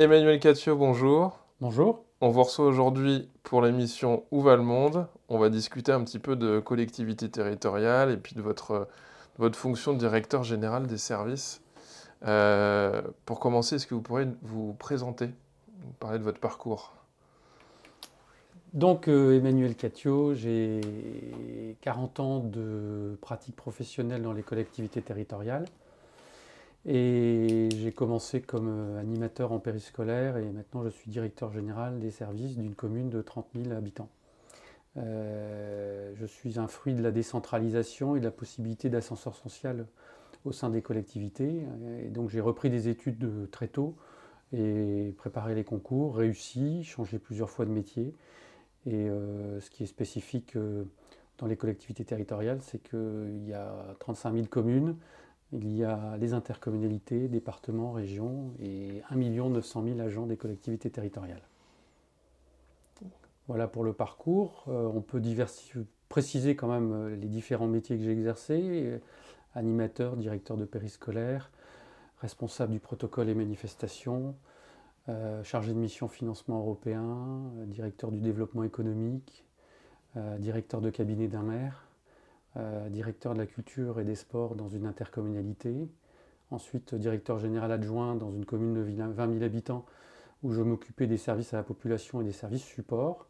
Emmanuel Catio, bonjour. Bonjour. On vous reçoit aujourd'hui pour l'émission Où va le monde? On va discuter un petit peu de collectivité territoriale et puis de votre votre fonction de directeur général des services. Euh, pour commencer, est-ce que vous pourriez vous présenter, vous parler de votre parcours? Donc, euh, Emmanuel Catio, j'ai 40 ans de pratique professionnelle dans les collectivités territoriales. Et j'ai commencé comme euh, animateur en périscolaire et maintenant je suis directeur général des services d'une commune de 30 000 habitants. Euh, je suis un fruit de la décentralisation et de la possibilité d'ascenseur social au sein des collectivités. Et donc j'ai repris des études très tôt et préparé les concours, réussi, changé plusieurs fois de métier. Et euh, ce qui est spécifique dans les collectivités territoriales, c'est qu'il y a 35 000 communes, il y a les intercommunalités, départements, régions et 1 900 000 agents des collectivités territoriales. Voilà pour le parcours. Euh, on peut préciser quand même euh, les différents métiers que j'ai exercés. Euh, animateur, directeur de périscolaire, responsable du protocole et manifestations, chargé de mission financement européen, directeur du développement économique, directeur de cabinet d'un maire, directeur de la culture et des sports dans une intercommunalité, ensuite directeur général adjoint dans une commune de 20 000 habitants où je m'occupais des services à la population et des services supports.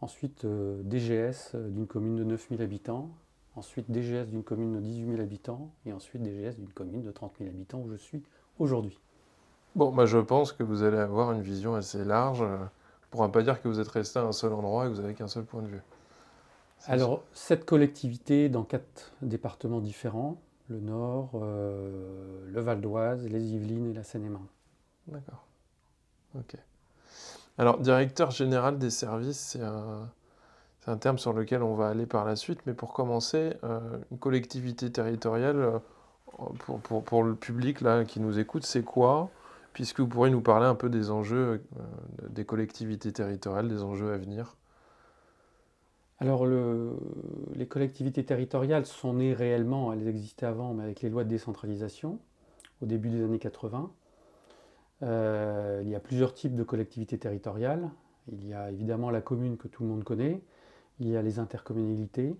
Ensuite, euh, DGS euh, d'une commune de 9000 habitants. Ensuite, DGS d'une commune de 18 000 habitants. Et ensuite, DGS d'une commune de 30 000 habitants où je suis aujourd'hui. Bon, bah, je pense que vous allez avoir une vision assez large. On ne pas dire que vous êtes resté à un seul endroit et que vous n'avez qu'un seul point de vue. Alors, cette collectivité dans quatre départements différents, le Nord, euh, le Val d'Oise, les Yvelines et la Seine-et-Marne. D'accord. Ok. Alors, directeur général des services, c'est un, terme sur lequel on va aller par la suite, mais pour commencer, euh, une collectivité territoriale, euh, pour, le public là, qui nous écoute, c'est quoi? Puisque vous pourriez nous parler un peu des enjeux des collectivités territoriales, des enjeux à venir. Alors, les collectivités territoriales sont nées réellement, elles existaient avant, mais avec les lois de décentralisation, au début des années 80. Euh, il y a plusieurs types de collectivités territoriales. Il y a évidemment la commune que tout le monde connaît, il y a les intercommunalités,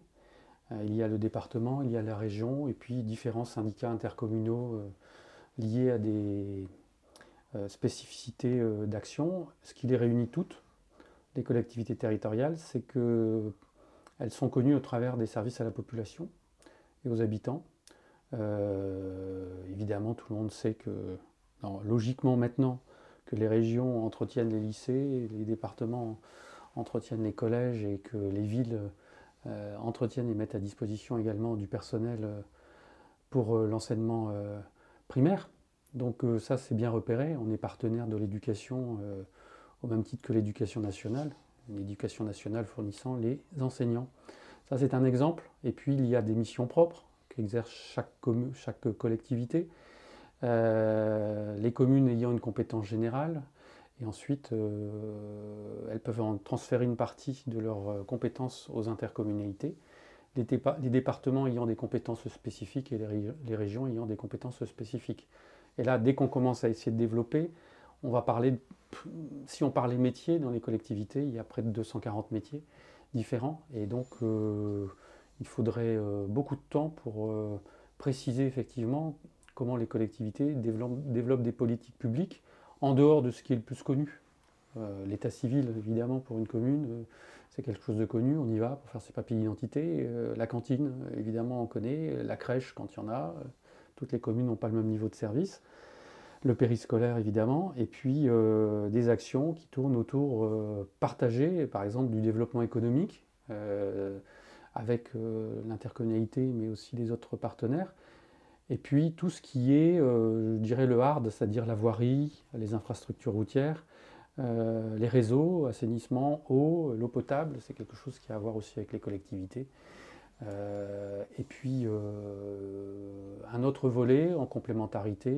euh, il y a le département, il y a la région, et puis différents syndicats intercommunaux euh, liés à des spécificités d'action. Ce qui les réunit toutes, les collectivités territoriales, c'est qu'elles sont connues au travers des services à la population et aux habitants. évidemment, tout le monde sait que logiquement maintenant que les régions entretiennent les lycées, les départements entretiennent les collèges et que les villes euh, entretiennent et mettent à disposition également du personnel euh, pour euh, l'enseignement primaire. Donc ça c'est bien repéré, on est partenaire de l'éducation au même titre que l'éducation nationale, l'éducation nationale fournissant les enseignants. Ça c'est un exemple. Et puis il y a des missions propres qu'exerce chaque, chaque collectivité. Euh, les communes ayant une compétence générale, et ensuite euh, elles peuvent en transférer une partie de leurs euh, compétences aux intercommunalités, les, départements ayant des compétences spécifiques et les, régions ayant des compétences spécifiques. Et là, dès qu'on commence à essayer de développer, on va parler, si on parlait métiers dans les collectivités, il y a près de 240 métiers différents, et donc il faudrait beaucoup de temps pour préciser effectivement comment les collectivités développent, des politiques publiques en dehors de ce qui est le plus connu. Euh, l'état civil, évidemment, pour une commune, euh, c'est quelque chose de connu, on y va pour faire ses papiers d'identité. Euh, la cantine, évidemment, on connaît. La crèche, quand il y en a. toutes les communes n'ont pas le même niveau de service. Le périscolaire, évidemment. Et puis, des actions qui tournent autour partagées, par exemple, du développement économique, avec l'intercommunalité, mais aussi les autres partenaires. Et puis tout ce qui est, euh, je dirais, le hard, c'est-à-dire la voirie, les infrastructures routières, les réseaux, assainissement, eau, l'eau potable, c'est quelque chose qui a à voir aussi avec les collectivités. et puis un autre volet en complémentarité,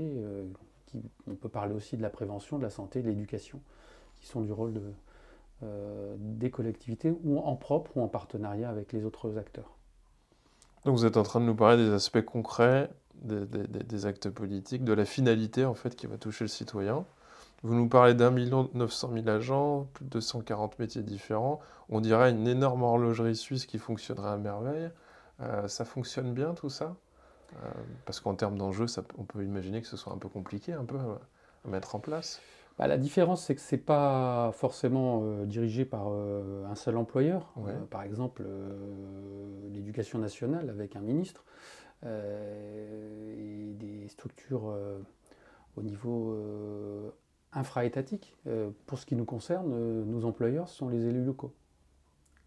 on peut parler aussi de la prévention, de la santé, de l'éducation, qui sont du rôle euh, des collectivités, ou en propre ou en partenariat avec les autres acteurs. Donc vous êtes en train de nous parler des aspects concrets des, actes politiques, de la finalité en fait qui va toucher le citoyen. Vous nous parlez d'un million neuf cent mille agents, plus de 140 métiers différents. On dirait une énorme horlogerie suisse qui fonctionnerait à merveille. Euh, ça fonctionne bien tout ça? Parce qu'en termes d'enjeux, on peut imaginer que ce soit un peu compliqué un peu à mettre en place. Bah, la différence, c'est que ce n'est pas forcément euh, dirigé par euh, un seul employeur. Euh, par exemple, l'éducation nationale avec un ministre et des structures au niveau infra-étatique. pour ce qui nous concerne, nos employeurs sont les élus locaux.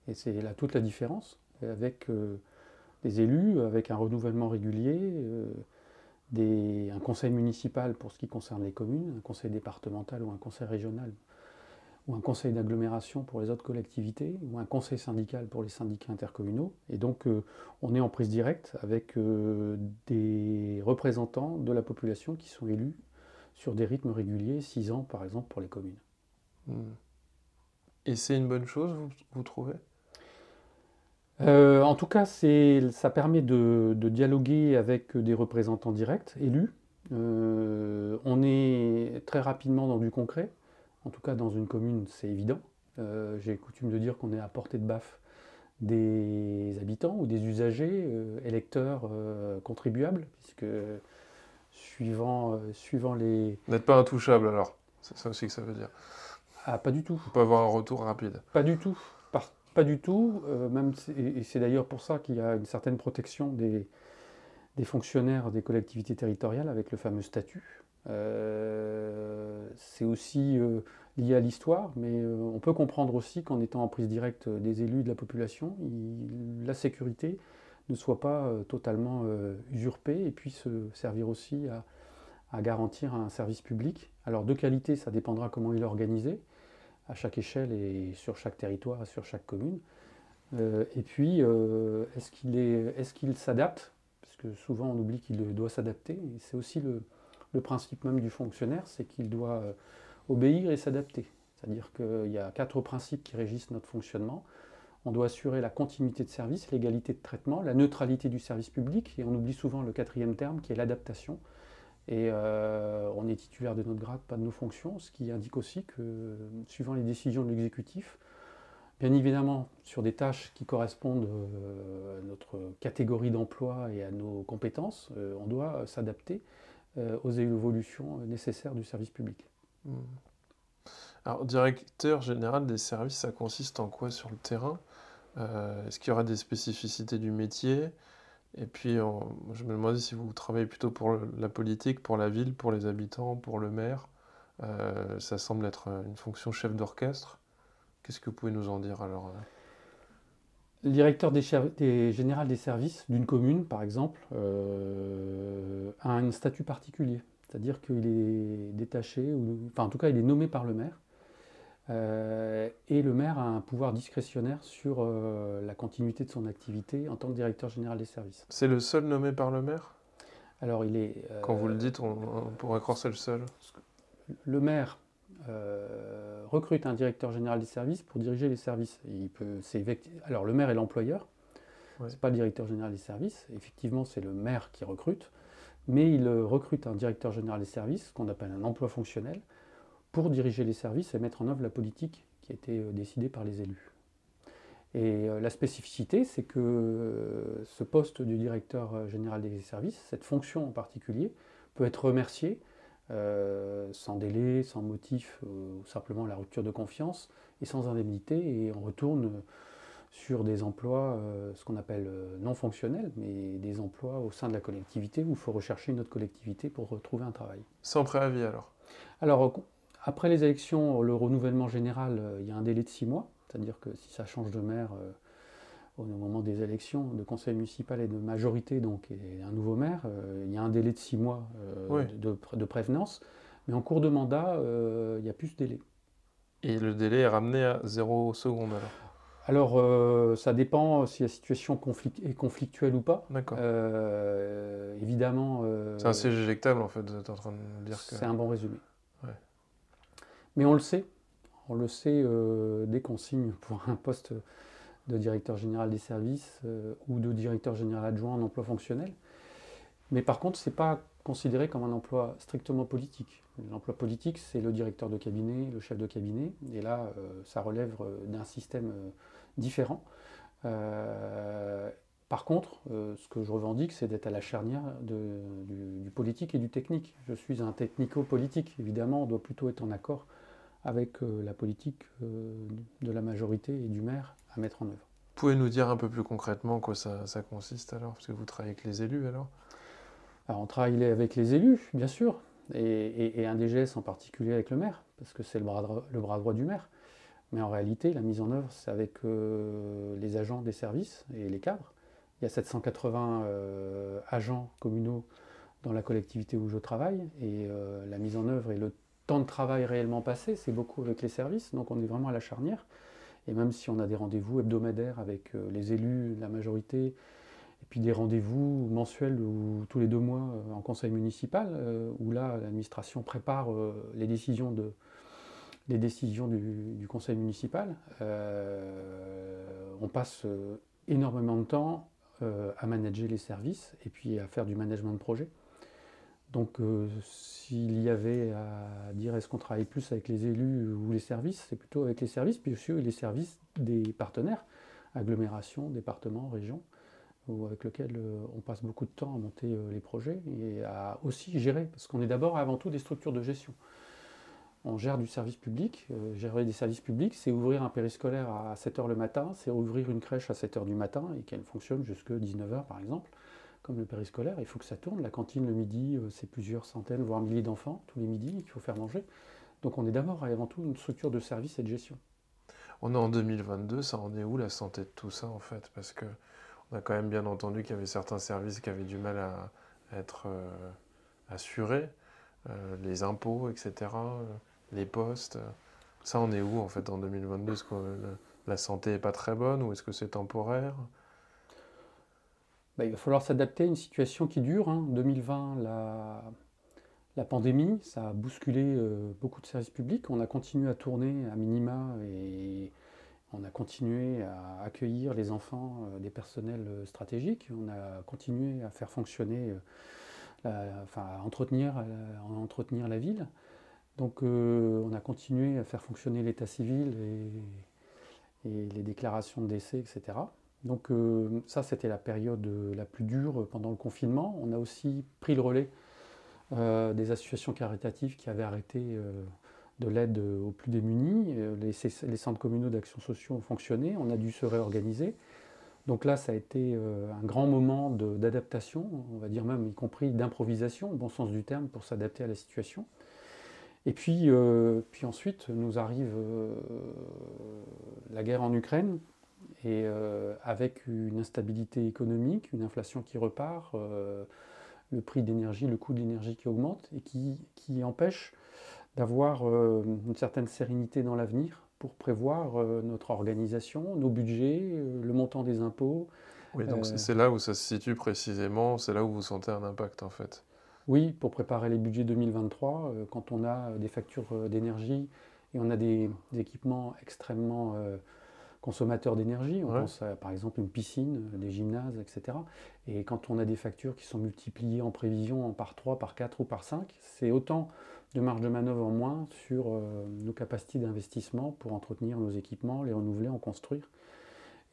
Et c'est là toute la différence avec des élus, avec un renouvellement régulier un conseil municipal pour ce qui concerne les communes, un conseil départemental ou un conseil régional, ou un conseil d'agglomération pour les autres collectivités, ou un conseil syndical pour les syndicats intercommunaux. Et donc euh, on est en prise directe avec euh, des représentants de la population qui sont élus sur des rythmes réguliers, six ans par exemple pour les communes. Hmm. Et c'est une bonne chose, vous trouvez? Euh, en tout cas, ça permet de, dialoguer avec des représentants directs, élus. Euh, on est très rapidement dans du concret. En tout cas, dans une commune, c'est évident. Euh, j'ai coutume de dire qu'on est à portée de baffe des habitants ou des usagers, électeurs, contribuables, puisque suivant, suivant les... N'êtes pas intouchable alors, c'est ça aussi que ça veut dire. Ah, pas du tout. On peut avoir un retour rapide. Pas du tout. Pas du tout, euh, même, et c'est d'ailleurs pour ça qu'il y a une certaine protection des, fonctionnaires des collectivités territoriales avec le fameux statut. Euh, c'est aussi euh, lié à l'histoire, mais on peut comprendre aussi qu'en étant en prise directe des élus de la population, la sécurité ne soit pas totalement usurpée et puisse servir aussi à, à, garantir un service public. Alors de qualité, ça dépendra comment il est organisé à chaque échelle et sur chaque territoire, sur chaque commune. Euh, et puis, euh, est-ce qu'il est, qu'il s'adapte? Parce que souvent on oublie qu'il doit s'adapter. c'est aussi le, principe même du fonctionnaire, c'est qu'il doit euh, obéir et s'adapter. C'est-à-dire qu'il y a quatre principes qui régissent notre fonctionnement. On doit assurer la continuité de service, l'égalité de traitement, la neutralité du service public, et on oublie souvent le quatrième terme qui est l'adaptation. Et euh, on est titulaire de notre grade, pas de nos fonctions, ce qui indique aussi que, suivant les décisions de l'exécutif, bien évidemment, sur des tâches qui correspondent euh, à notre catégorie d'emploi et à nos compétences, euh, on doit s'adapter aux évolutions nécessaires du service public. Hmm. Alors, directeur général des services, ça consiste en quoi sur le terrain? Est-ce qu'il y aura des spécificités du métier? Et puis, je me demandais si vous travaillez plutôt pour la politique, pour la ville, pour les habitants, pour le maire. Euh, ça semble être une fonction chef d'orchestre. Qu'est-ce que vous pouvez nous en dire alors euh? Le directeur général des services d'une commune, par exemple, euh, a un statut particulier. C'est-à-dire qu'il est détaché, ou, enfin en tout cas il est nommé par le maire. Euh, et le maire a un pouvoir discrétionnaire sur euh, la continuité de son activité en tant que directeur général des services. C'est le seul nommé par le maire? Alors il est... Euh, Quand vous le dites, on, pourrait croire c'est le seul. Le maire recrute un directeur général des services pour diriger les services. il peut, alors le maire est l'employeur, ce n'est pas le directeur général des services. Effectivement, c'est le maire qui recrute, mais il recrute un directeur général des services, qu'on appelle un emploi fonctionnel, pour diriger les services et mettre en œuvre la politique qui a été euh, décidée par les élus. Et euh, la spécificité, c'est que euh, ce poste du directeur général des services, cette fonction en particulier, peut être remercié sans délai, sans motif, ou simplement la rupture de confiance, et sans indemnité, et on retourne sur des emplois, ce qu'on appelle non fonctionnels, mais des emplois au sein de la collectivité où il faut rechercher une autre collectivité pour retrouver un travail. Sans préavis alors? Alors, après les élections, le renouvellement général, euh, il y a un délai de six mois, c'est-à-dire que si ça change de maire euh, au moment des élections de conseil municipal et de majorité, donc et un nouveau maire, euh, il y a un délai de six mois de, prévenance, mais en cours de mandat, il n'y a plus ce délai. Et le délai est ramené à 0 secondes alors? Alors, ça dépend si la situation conflict- est conflictuelle ou pas. D'accord. Évidemment, C'est un siège éjectable en fait, vous êtes en train de dire que. c'est un bon résumé. Mais on le sait, on le sait euh, dès qu'on signe pour un poste de directeur général des services euh, ou de directeur général adjoint en emploi fonctionnel. Mais par contre, ce n'est pas considéré comme un emploi strictement politique. L'emploi politique, c'est le directeur de cabinet, le chef de cabinet, et là, euh, ça relève euh, d'un système différent. Par contre, ce que je revendique, c'est d'être à la charnière du politique et du technique. Je suis un technico-politique. Évidemment, on doit plutôt être en accord avec euh, la politique euh, de la majorité et du maire à mettre en œuvre. Vous pouvez nous dire un peu plus concrètement quoi ça, ça consiste alors? Parce que vous travaillez avec les élus alors? Alors, on travaille avec les élus, bien sûr, et, et- et un DGS en particulier avec le maire, parce que c'est le bras, le bras droit du maire. Mais en réalité, la mise en œuvre, c'est avec euh, les agents des services et les cadres. Il y a 780 euh, agents communaux dans la collectivité où je travaille, et euh, la mise en œuvre et le temps de travail réellement passé, c'est beaucoup avec les services, donc on est vraiment à la charnière. Et même si on a des rendez-vous hebdomadaires avec euh, les élus, la majorité, et puis des rendez-vous mensuels ou tous les deux mois euh, en conseil municipal, euh, où là, l'administration prépare les décisions, de, les décisions du, conseil municipal. On passe énormément de temps à manager les services et puis à faire du management de projet. Donc, euh, s'il y avait à dire est-ce qu'on travaille plus avec les élus ou les services, c'est plutôt avec les services, puis aussi les services des partenaires, agglomérations, départements, régions ou avec lequel euh, on passe beaucoup de temps à monter euh, les projets et à aussi gérer, parce qu'on est d'abord avant tout des structures de gestion. On gère du service public. gérer des services publics, c'est ouvrir un périscolaire à 7h le matin, c'est ouvrir une crèche à 7h du matin et qu'elle fonctionne jusqu'à 19h par exemple, comme le périscolaire. Il faut que ça tourne. La cantine le midi, euh, c'est plusieurs centaines, voire milliers d'enfants tous les midis qu'il faut faire manger. Donc on est d'abord et avant tout une structure de service et de gestion. On est en 2022, ça en est où la santé de tout ça en fait? Parce que on a quand même bien entendu qu'il y avait certains services qui avaient du mal à, être euh, assurés, euh, les impôts, etc., les postes. Ça, on est où en fait en 2022 Est-ce que la santé est pas très bonne ou est-ce que c'est temporaire? Bah, il va falloir s'adapter à une situation qui dure. hein. 2020, la, la pandémie, ça a bousculé euh, beaucoup de services publics. On a continué à tourner à minima et on a continué à accueillir les enfants euh, des personnels euh, stratégiques. On a continué à faire fonctionner, enfin, à entretenir, la ville. Donc, on a continué à faire fonctionner l'état civil et, et les déclarations de décès, etc. Donc euh, ça, c'était la période euh, la plus dure pendant le confinement. On a aussi pris le relais euh, des associations caritatives qui avaient arrêté de l'aide aux plus démunis. Les, centres communaux d'action sociale ont fonctionné. On a dû se réorganiser. Donc là, ça a été un grand moment d'adaptation, on va dire même y compris d'improvisation, au bon sens du terme, pour s'adapter à la situation. Et puis, puis ensuite, nous arrive la guerre en Ukraine, et euh, avec une instabilité économique, une inflation qui repart, euh, le prix d'énergie, le coût de l'énergie qui augmente, et qui, qui empêche d'avoir euh, une certaine sérénité dans l'avenir pour prévoir notre organisation, nos budgets, le montant des impôts. Oui, donc c'est là où ça se situe précisément, c'est là où vous sentez un impact en fait. Oui, pour préparer les budgets 2023, euh, quand on a des factures d'énergie et on a des, des équipements extrêmement consommateurs d'énergie, on Ouais. pense à par exemple une piscine, euh, des gymnases, etc. Et quand on a des factures qui sont multipliées en prévision par 3, par 4 ou par 5, c'est autant de marge de manœuvre en moins sur euh, nos capacités d'investissement pour entretenir nos équipements, les renouveler, en construire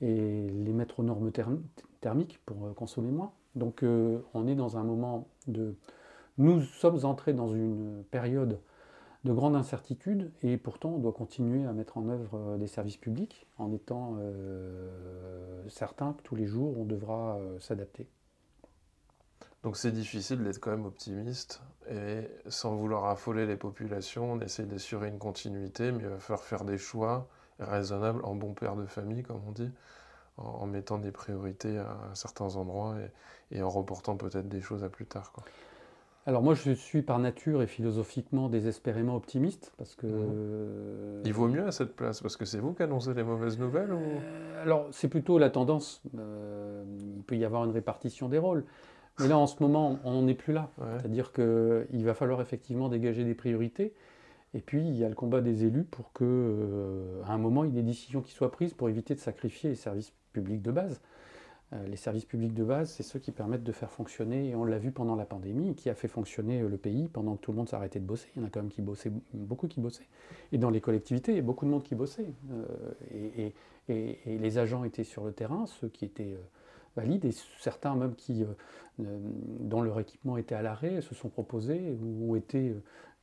et les mettre aux normes therm- thermiques pour euh, consommer moins. Donc euh, on est dans un moment de... Nous sommes entrés dans une période de grande incertitude et pourtant on doit continuer à mettre en œuvre euh, des services publics en étant euh, certain que tous les jours on devra euh, s'adapter. Donc c'est difficile d'être quand même optimiste et sans vouloir affoler les populations, on essaie d'assurer une continuité, mais il va falloir faire des choix raisonnables en bon père de famille, comme on dit, en, mettant des priorités à, certains endroits et, et en reportant peut-être des choses à plus tard. Quoi. Alors moi, je suis par nature et philosophiquement désespérément optimiste parce que. Mhm. Il vaut mieux à cette place parce que c'est vous qui annoncez les mauvaises nouvelles ou... Euh, alors c'est plutôt la tendance. Euh, il peut y avoir une répartition des rôles. Mais là, en ce moment, on n'en est plus là. C'est-à-dire qu'il va falloir effectivement dégager des priorités. Et puis, il y a le combat des élus pour qu'à euh, un moment, il y ait des décisions qui soient prises pour éviter de sacrifier les services publics de base. Euh, les services publics de base, c'est ceux qui permettent de faire fonctionner, et on l'a vu pendant la pandémie, qui a fait fonctionner euh, le pays pendant que tout le monde s'arrêtait de bosser. Il y en a quand même qui bossaient, beaucoup qui bossaient. Et dans les collectivités, il y a beaucoup de monde qui bossait. et, les agents étaient sur le terrain, ceux qui étaient valides, et certains même qui, dont leur équipement était à l'arrêt, se sont proposés ou ont été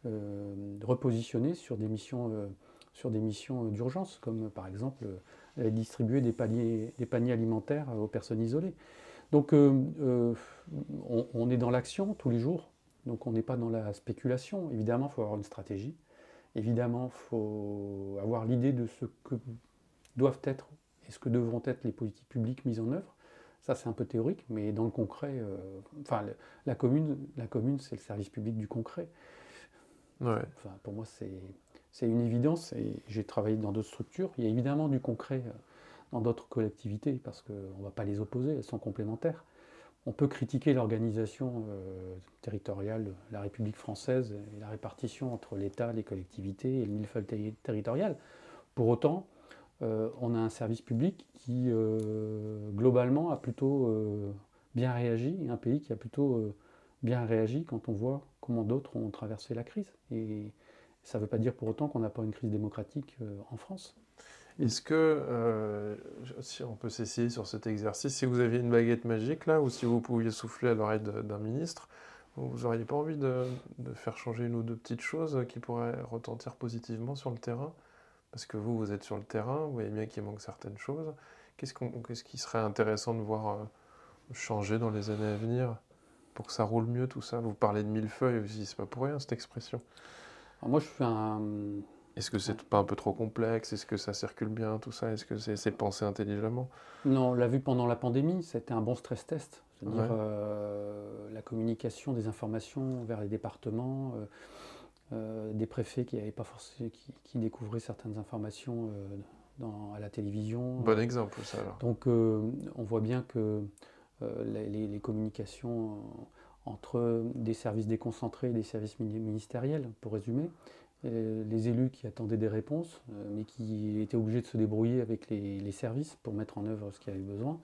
euh, repositionnés sur des missions, euh, sur des missions d'urgence, comme par exemple euh, distribuer des paniers, des paniers alimentaires aux personnes isolées. Donc on, est dans l'action tous les jours, donc on n'est pas dans la spéculation. Évidemment, il faut avoir une stratégie. Évidemment, il faut avoir l'idée de ce que doivent être et ce que devront être les politiques publiques mises en œuvre. Ça, c'est un peu théorique, mais dans le concret, enfin, la commune, la commune c'est le service public du concret pour moi, c'est une évidence. Et j'ai travaillé dans d'autres structures. Il y a évidemment du concret euh, dans d'autres collectivités parce qu'on ne va pas les opposer, elles sont complémentaires. On peut critiquer l'organisation euh, territoriale la République française et la répartition entre l'État, les collectivités et le millefeuille territorial. Pour autant, euh, on a un service public qui, globalement, a plutôt bien réagi, un pays qui a plutôt bien réagi quand on voit comment d'autres ont traversé la crise. Ça ne veut pas dire pour autant qu'on n'a pas une crise démocratique euh, en France. Est-ce que, euh, si on peut s'essayer sur cet exercice, si vous aviez une baguette magique là, ou si vous pouviez souffler à l'oreille d'un ministre, vous n'auriez pas envie de, faire changer une ou deux petites choses qui pourraient retentir positivement sur le terrain? Parce que vous, vous êtes sur le terrain, vous voyez bien qu'il manque certaines choses. Qu'est-ce, qui serait intéressant de voir euh, changer dans les années à venir pour que ça roule mieux tout ça? Vous parlez de millefeuille aussi, c'est pas pour rien cette expression. Moi je suis un. Est-ce que c'est pas un peu trop complexe? Est-ce que ça circule bien tout ça? Est-ce que c'est pensé intelligemment? Non, on l'a vu pendant la pandémie, c'était un bon stress test. C'est-à-dire euh, la communication des informations vers les départements, euh, euh, des préfets qui, avaient pas forcé, qui, découvraient certaines informations dans, à la télévision. Bon exemple ça alors. Donc on voit bien que les, communications entre des services déconcentrés et des services ministériels, pour résumer. Euh, les élus qui attendaient des réponses, euh, mais qui étaient obligés de se débrouiller avec les, services pour mettre en œuvre ce qu'il y avait besoin.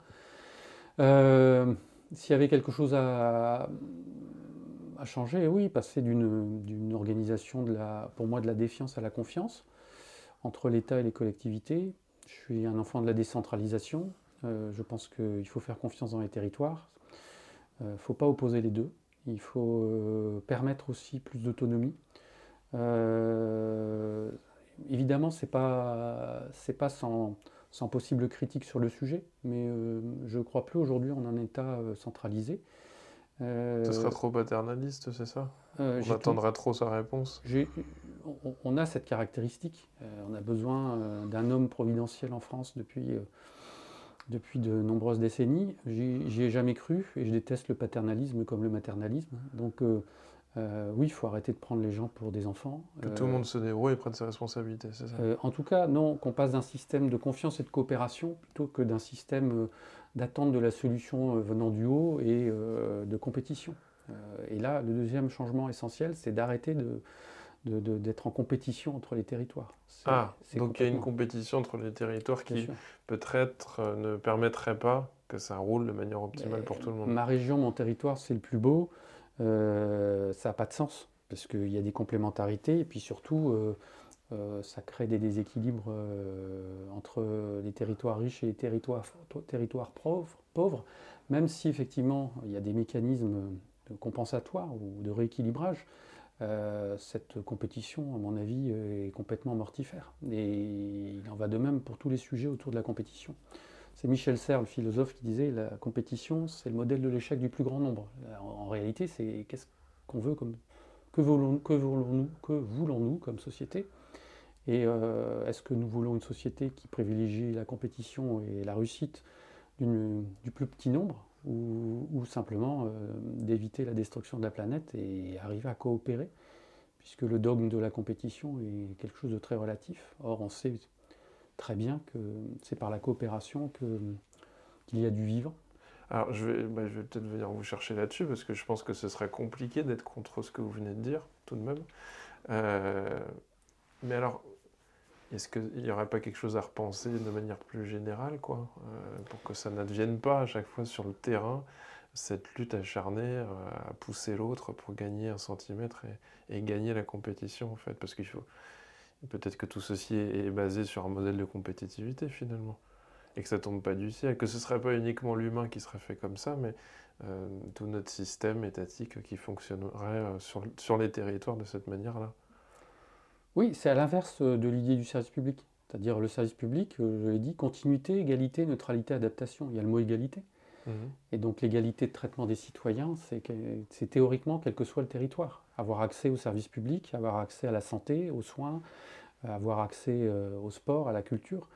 S'il y avait quelque chose à, changer, oui, passer d'une organisation, de la, pour moi, de la défiance à la confiance entre l'État et les collectivités. Je suis un enfant de la décentralisation. Euh, je pense qu'il faut faire confiance dans les territoires. Il euh, ne faut pas opposer les deux. Il faut euh, permettre aussi plus d'autonomie. évidemment, ce n'est pas, pas sans, sans, possible critique sur le sujet, mais je ne crois plus aujourd'hui en un État centralisé. Ce sera trop paternaliste, c'est ça? On attendra trop sa réponse on, on, a cette caractéristique. on a besoin d'un homme providentiel en France depuis depuis de nombreuses décennies. J'y ai jamais cru et je déteste le paternalisme comme le maternalisme. Donc euh, euh, oui, il faut arrêter de prendre les gens pour des enfants. Que tout le monde se débrouille et prenne ses responsabilités, c'est ça? euh, En tout cas, non, qu'on passe d'un système de confiance et de coopération plutôt que d'un système d'attente de la solution venant du haut et de compétition. et là, le deuxième changement essentiel, c'est d'arrêter de d'être en compétition entre les territoires. Ah, donc il y a une compétition entre les territoires qui peut-être euh, ne permettrait pas que ça roule de manière optimale pour tout le monde. Ma région, mon territoire, c'est le plus beau. Euh, ça n'a pas de sens, parce qu'il y a des complémentarités, et puis surtout, euh, ça crée des déséquilibres entre les territoires riches et les territoires, territoires pauvres, pauvres, même si effectivement il y a des mécanismes compensatoires ou de rééquilibrage. Euh, cette compétition, à mon avis, est complètement mortifère. Et il en va de même pour tous les sujets autour de la compétition. C'est Michel Serres, le philosophe, qui disait la compétition, c'est le modèle de l'échec du plus grand nombre. En, réalité, c'est qu'est-ce qu'on veut comme que voulons-nous que voulons que voulons-nous comme société? Et euh, est-ce que nous voulons une société qui privilégie la compétition et la réussite du plus petit nombre? Ou, simplement euh, d'éviter la destruction de la planète et arriver à coopérer, puisque le dogme de la compétition est quelque chose de très relatif. Or, on sait très bien que c'est par la coopération qu'il y a du vivre. Alors, je vais, bah, je vais peut-être venir vous chercher là-dessus, parce que je pense que ce serait compliqué d'être contre ce que vous venez de dire, tout de même. Euh, mais alors, est-ce qu'il n'y aurait pas quelque chose à repenser de manière plus générale, quoi, euh, pour que ça n'advienne pas à chaque fois sur le terrain, cette lutte acharnée euh, à pousser l'autre pour gagner un centimètre et, gagner la compétition, en fait, parce qu'il faut... Peut-être que tout ceci est, basé sur un modèle de compétitivité, finalement, et que ça tombe pas du ciel, que ce serait pas uniquement l'humain qui serait fait comme ça, mais euh, tout notre système étatique qui fonctionnerait sur, sur les territoires de cette manière-là. Oui, c'est à l'inverse euh, de l'idée du service public. C'est-à-dire le service public, euh, je l'ai dit, continuité, égalité, neutralité, adaptation. Il y a le mot égalité. Mhm. Et donc l'égalité de traitement des citoyens, c'est théoriquement quel que soit le territoire. Avoir accès au service public, avoir accès à la santé, aux soins, avoir accès euh, au sport, à la culture.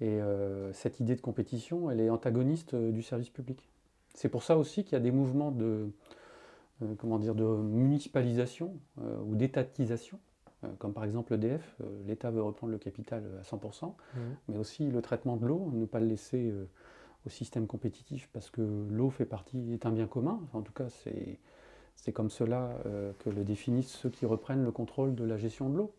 Et cette idée de compétition, elle est antagoniste du service public. C'est pour ça aussi qu'il y a des mouvements de, comment dire, de municipalisation ou d'étatisation comme par exemple l'EDF, euh, l'État veut reprendre le capital à 100%, mmh. mais aussi le traitement de l'eau, ne pas le laisser euh, au système compétitif parce que l'eau fait partie, est un bien commun, en tout cas c'est, c'est comme cela que le définissent ceux qui reprennent le contrôle de la gestion de l'eau.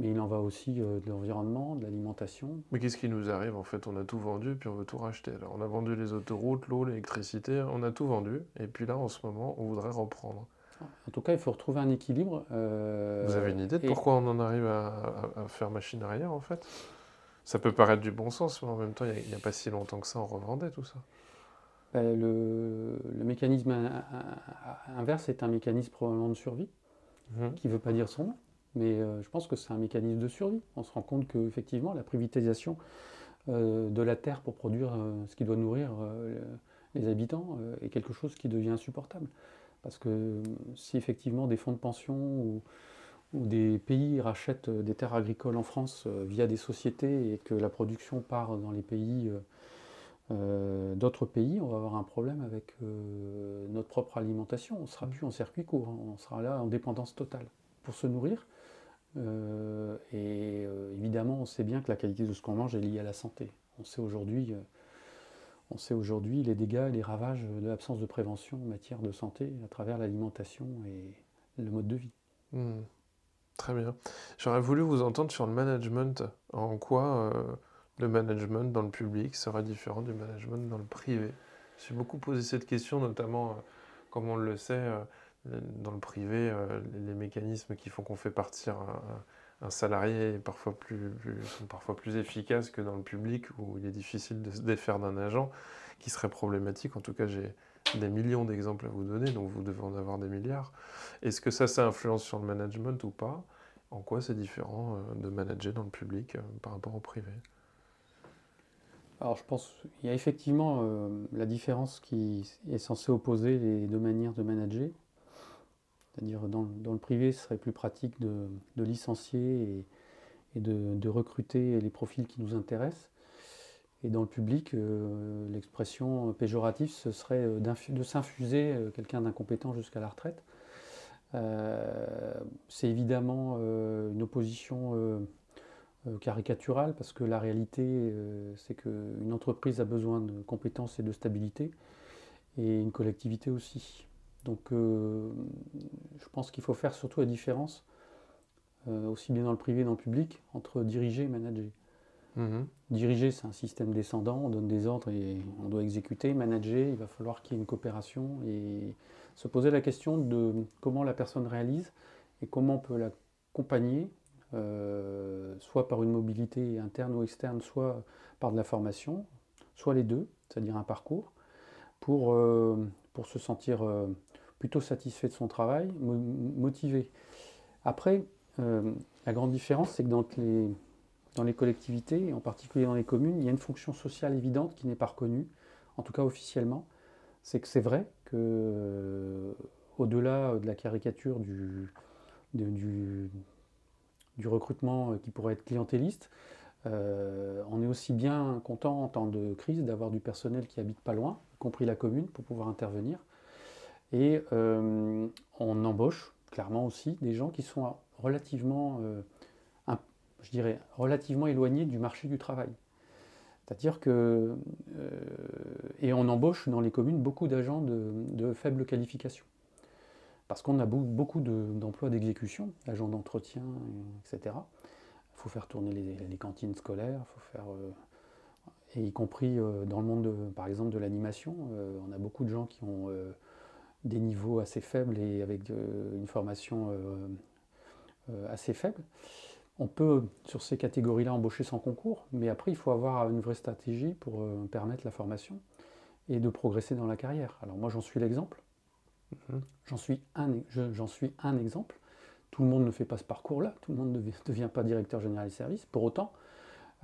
Mais il en va aussi de l'environnement, de l'alimentation. Mais qu'est-ce qui nous arrive en fait? On a tout vendu puis on veut tout racheter. Alors on a vendu les autoroutes, l'eau, l'électricité, on a tout vendu et puis là en ce moment on voudrait reprendre. En tout cas, il faut retrouver un équilibre. Euh, Vous avez une idée de pourquoi on en arrive à, faire machine arrière, en fait? Ça peut paraître du bon sens, mais en même temps, il n'y a, pas si longtemps que ça, on revendait tout ça. Ben, le, mécanisme inverse est un mécanisme probablement de survie, mmh. qui ne veut pas dire son nom, mais euh, je pense que c'est un mécanisme de survie. On se rend compte qu'effectivement, la privatisation euh, de la terre pour produire ce qui doit nourrir les habitants est quelque chose qui devient insupportable. Parce que euh, si effectivement des fonds de pension ou, des pays rachètent euh, des terres agricoles en France euh, via des sociétés et que la production part dans les pays d'autres pays, on va avoir un problème avec notre propre alimentation. On ne sera plus en circuit court, hein. on sera là en dépendance totale pour se nourrir. et évidemment, on sait bien que la qualité de ce qu'on mange est liée à la santé. On sait aujourd'hui on sait aujourd'hui les dégâts et les ravages de l'absence de prévention en matière de santé à travers l'alimentation et le mode de vie. Hmm. Très bien. J'aurais voulu vous entendre sur le management. En quoi euh, le management dans le public sera différent du management dans le privé? J'ai beaucoup posé cette question, notamment, euh, comme on le sait, euh, dans le privé, les mécanismes qui font qu'on fait partir salarié est parfois plus, parfois plus efficaces que dans le public où il est difficile de se défaire d'un agent qui serait problématique. En tout cas, j'ai des millions d'exemples à vous donner, donc vous devez en avoir des milliards. Est-ce que ça, ça influence sur le management ou pas? En quoi c'est différent euh, de manager dans le public euh, par rapport au privé? Alors je pense qu'il y a effectivement euh, la différence qui est censée opposer les deux manières de manager. C'est-à-dire dans, le privé, ce serait plus pratique de, licencier et, de, recruter les profils qui nous intéressent. Et dans le public, euh, l'expression péjorative, ce serait euh, de s'infuser euh, quelqu'un d'incompétent jusqu'à la retraite. c'est évidemment une opposition caricaturale parce que la réalité, c'est qu'une entreprise a besoin de compétences et de stabilité et une collectivité aussi. Donc euh, je pense qu'il faut faire surtout la différence, euh, aussi bien dans le privé que dans le public, entre diriger et manager. Mhm. Diriger, c'est un système descendant, on donne des ordres et on doit exécuter. Manager, il va falloir qu'il y ait une coopération et se poser la question de comment la personne réalise et comment on peut l'accompagner, euh, soit par une mobilité interne ou externe, soit par de la formation, soit les deux, c'est-à-dire un parcours, pour, pour se sentir plutôt satisfait de son travail, motivé. Après, euh, la grande différence, c'est que dans les, collectivités, en particulier dans les communes, il y a une fonction sociale évidente qui n'est pas reconnue, en tout cas officiellement. C'est que c'est vrai que, euh, au-delà de la caricature du, recrutement qui pourrait être clientéliste, on est aussi bien content en temps de crise d'avoir du personnel qui habite pas loin, y compris la commune, pour pouvoir intervenir. Et on embauche clairement aussi des gens qui sont relativement, je dirais, relativement éloignés du marché du travail. C'est-à-dire que, et on embauche dans les communes beaucoup d'agents de, faible qualification. Parce qu'on a beaucoup d'emplois d'exécution, agents d'entretien, etc. Il faut faire tourner les, cantines scolaires, faut faire, et y compris dans le monde, par exemple, de l'animation. on a beaucoup de gens qui ont des niveaux assez faibles et avec une formation assez faible. On peut, sur ces catégories-là, embaucher sans concours, mais après, il faut avoir une vraie stratégie pour permettre la formation et de progresser dans la carrière. Alors moi, j'en suis l'exemple. Mhm. J'en suis, un, suis un exemple. Tout le monde ne fait pas ce parcours-là, tout le monde ne devient pas directeur général des services. Pour autant,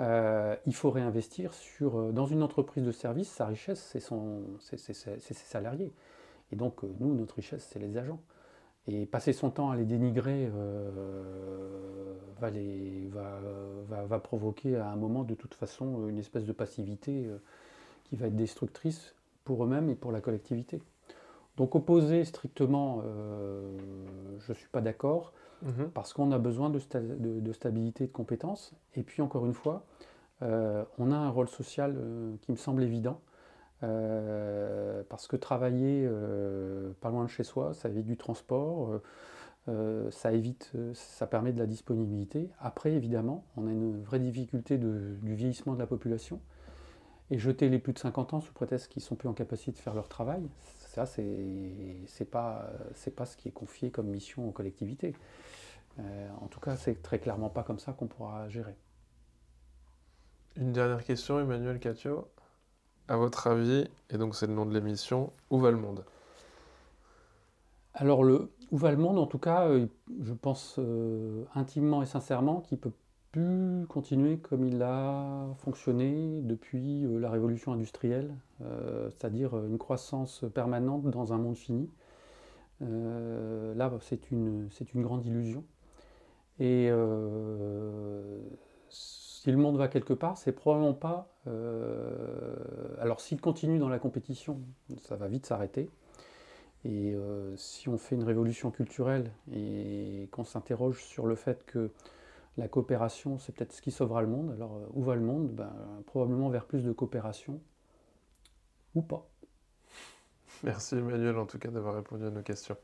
euh, il faut réinvestir sur, euh, dans une entreprise de service, sa richesse, c'est ses salariés. Et donc, euh, nous, notre richesse, c'est les agents. Et passer son temps à les dénigrer va, les, va, va, va, provoquer à un moment, de toute façon, une espèce de passivité qui va être destructrice pour eux-mêmes et pour la collectivité. Donc opposer strictement, euh, je ne suis pas d'accord, mhm. parce qu'on a besoin de, stabilité et de compétences. Et puis encore une fois, euh, on a un rôle social euh, qui me semble évident, parce que travailler pas loin de chez soi, ça évite du transport, ça, évite, ça permet de la disponibilité. Après, évidemment, on a une vraie difficulté du vieillissement de la population. Et jeter les plus de 50 ans sous prétexte qu'ils sont plus en capacité de faire leur travail, ça, c'est pas, pas ce qui est confié comme mission aux collectivités. Euh, en tout cas, c'est très clairement pas comme ça qu'on pourra gérer. Une dernière question, Emmanuel Catio. À votre avis, et donc c'est le nom de l'émission, où va le monde? Alors, le, où va le monde, en tout cas, euh, je pense euh, intimement et sincèrement qu'il peut pu continuer comme il a fonctionné depuis euh, la révolution industrielle, c'est-à-dire une croissance permanente dans un monde fini. Là, c'est une, une grande illusion. Et si le monde va quelque part, c'est probablement pas. alors, s'il continue dans la compétition, ça va vite s'arrêter. Et si on fait une révolution culturelle et qu'on s'interroge sur le fait que la coopération, c'est peut-être ce qui sauvera le monde. Alors, euh, où va le monde? Ben, Probablement vers plus de coopération, ou pas. Merci Emmanuel, en tout cas, d'avoir répondu à nos questions.